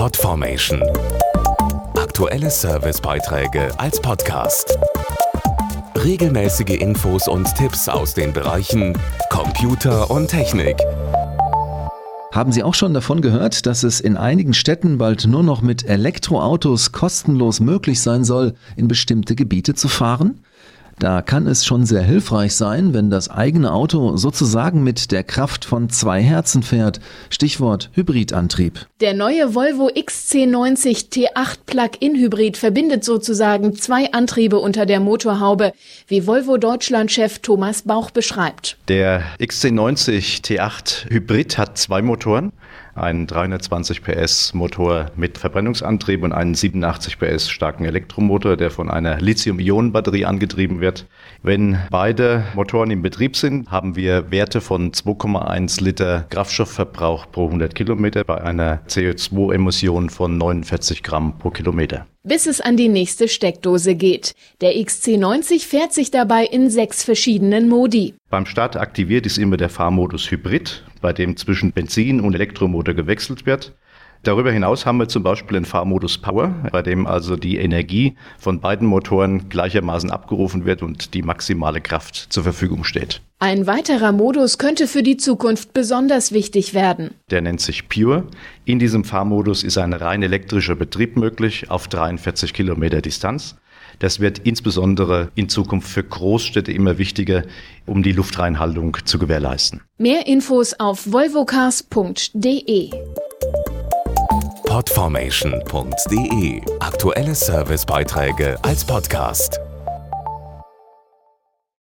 Podformation. Aktuelle Servicebeiträge als Podcast. Regelmäßige Infos und Tipps aus den Bereichen Computer und Technik. Haben Sie auch schon davon gehört, dass es in einigen Städten bald nur noch mit Elektroautos kostenlos möglich sein soll, in bestimmte Gebiete zu fahren? Da kann es schon sehr hilfreich sein, wenn das eigene Auto sozusagen mit der Kraft von zwei Herzen fährt. Stichwort Hybridantrieb. Der neue Volvo XC90 T8 Plug-in Hybrid verbindet sozusagen zwei Antriebe unter der Motorhaube, wie Volvo Deutschland-Chef Thomas Bauch beschreibt. Der XC90 T8 Hybrid hat zwei Motoren einen 320 PS Motor mit Verbrennungsantrieb und einen 87 PS starken Elektromotor, der von einer Lithium-Ionen-Batterie angetrieben wird. Wenn beide Motoren im Betrieb sind, haben wir Werte von 2,1 Liter Kraftstoffverbrauch pro 100 Kilometer bei einer CO2-Emission von 49 Gramm pro Kilometer bis es an die nächste Steckdose geht. Der XC90 fährt sich dabei in sechs verschiedenen Modi. Beim Start aktiviert ist immer der Fahrmodus Hybrid, bei dem zwischen Benzin und Elektromotor gewechselt wird. Darüber hinaus haben wir zum Beispiel den Fahrmodus Power, bei dem also die Energie von beiden Motoren gleichermaßen abgerufen wird und die maximale Kraft zur Verfügung steht. Ein weiterer Modus könnte für die Zukunft besonders wichtig werden. Der nennt sich Pure. In diesem Fahrmodus ist ein rein elektrischer Betrieb möglich auf 43 Kilometer Distanz. Das wird insbesondere in Zukunft für Großstädte immer wichtiger, um die Luftreinhaltung zu gewährleisten. Mehr Infos auf volvocars.de podformation.de Aktuelle Servicebeiträge als Podcast.